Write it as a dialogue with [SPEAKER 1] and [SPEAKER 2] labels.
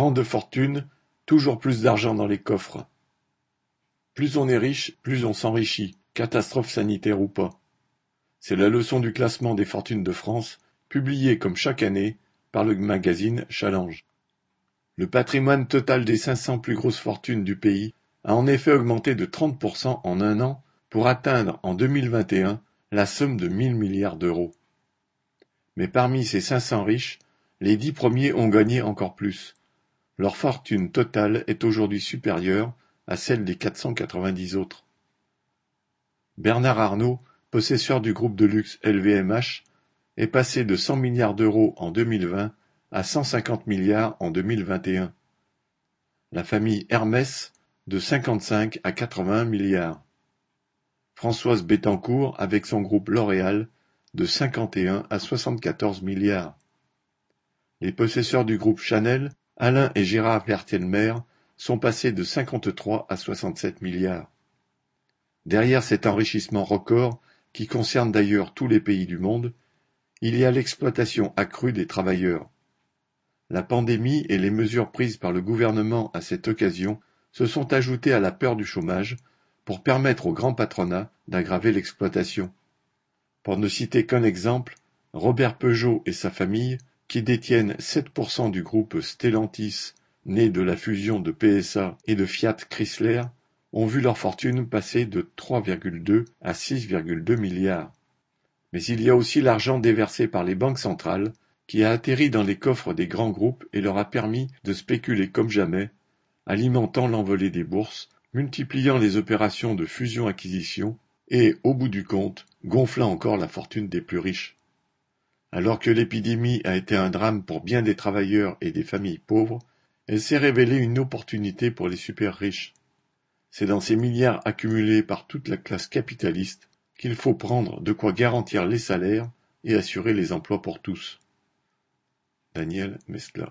[SPEAKER 1] Grande fortune, toujours plus d'argent dans les coffres. Plus on est riche, plus on s'enrichit, catastrophe sanitaire ou pas. C'est la leçon du classement des fortunes de France, publié comme chaque année par le magazine Challenge. Le patrimoine total des 500 plus grosses fortunes du pays a en effet augmenté de 30% en un an pour atteindre en 2021 la somme de 1000 milliards d'euros. Mais parmi ces 500 riches, les dix premiers ont gagné encore plus. Leur fortune totale est aujourd'hui supérieure à celle des 490 autres. Bernard Arnault, possesseur du groupe de luxe LVMH, est passé de 100 milliards d'euros en 2020 à 150 milliards en 2021. La famille Hermès de 55 à 81 milliards. Françoise Bettencourt avec son groupe L'Oréal de 51 à 74 milliards. Les possesseurs du groupe Chanel, Alain et Gérard Vertelmer, sont passés de 53 à 67 milliards. Derrière cet enrichissement record, qui concerne d'ailleurs tous les pays du monde, il y a l'exploitation accrue des travailleurs. La pandémie et les mesures prises par le gouvernement à cette occasion se sont ajoutées à la peur du chômage pour permettre au grand patronat d'aggraver l'exploitation. Pour ne citer qu'un exemple, Robert Peugeot et sa famille, qui détiennent 7% du groupe Stellantis, né de la fusion de PSA et de Fiat Chrysler, ont vu leur fortune passer de 3,2 à 6,2 milliards. Mais il y a aussi l'argent déversé par les banques centrales, qui a atterri dans les coffres des grands groupes et leur a permis de spéculer comme jamais, alimentant l'envolée des bourses, multipliant les opérations de fusion-acquisition et, au bout du compte, gonflant encore la fortune des plus riches. Alors que l'épidémie a été un drame pour bien des travailleurs et des familles pauvres, elle s'est révélée une opportunité pour les super riches. C'est dans ces milliards accumulés par toute la classe capitaliste qu'il faut prendre de quoi garantir les salaires et assurer les emplois pour tous. Daniel Mescla